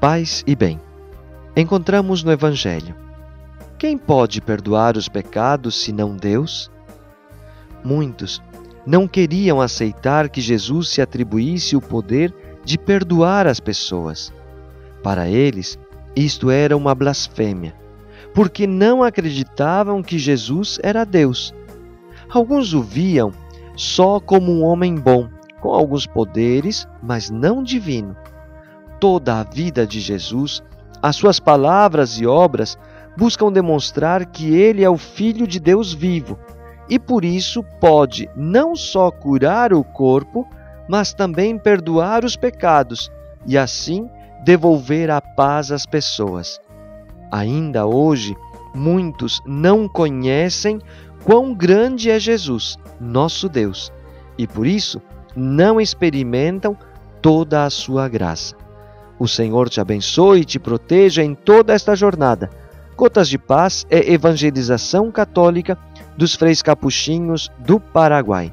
Paz e bem. Encontramos no Evangelho. Quem pode perdoar os pecados senão Deus? Muitos não queriam aceitar que Jesus se atribuísse o poder de perdoar as pessoas. Para eles, isto era uma blasfêmia, porque não acreditavam que Jesus era Deus. Alguns o viam só como um homem bom, com alguns poderes, mas não divino. Toda a vida de Jesus, as suas palavras e obras buscam demonstrar que ele é o Filho de Deus vivo e por isso pode não só curar o corpo, mas também perdoar os pecados e assim devolver a paz às pessoas. Ainda hoje, muitos não conhecem quão grande é Jesus, nosso Deus, e por isso não experimentam toda a sua graça. O Senhor te abençoe e te proteja em toda esta jornada. Gotas de Paz é evangelização católica dos freis capuchinhos do Paraguai.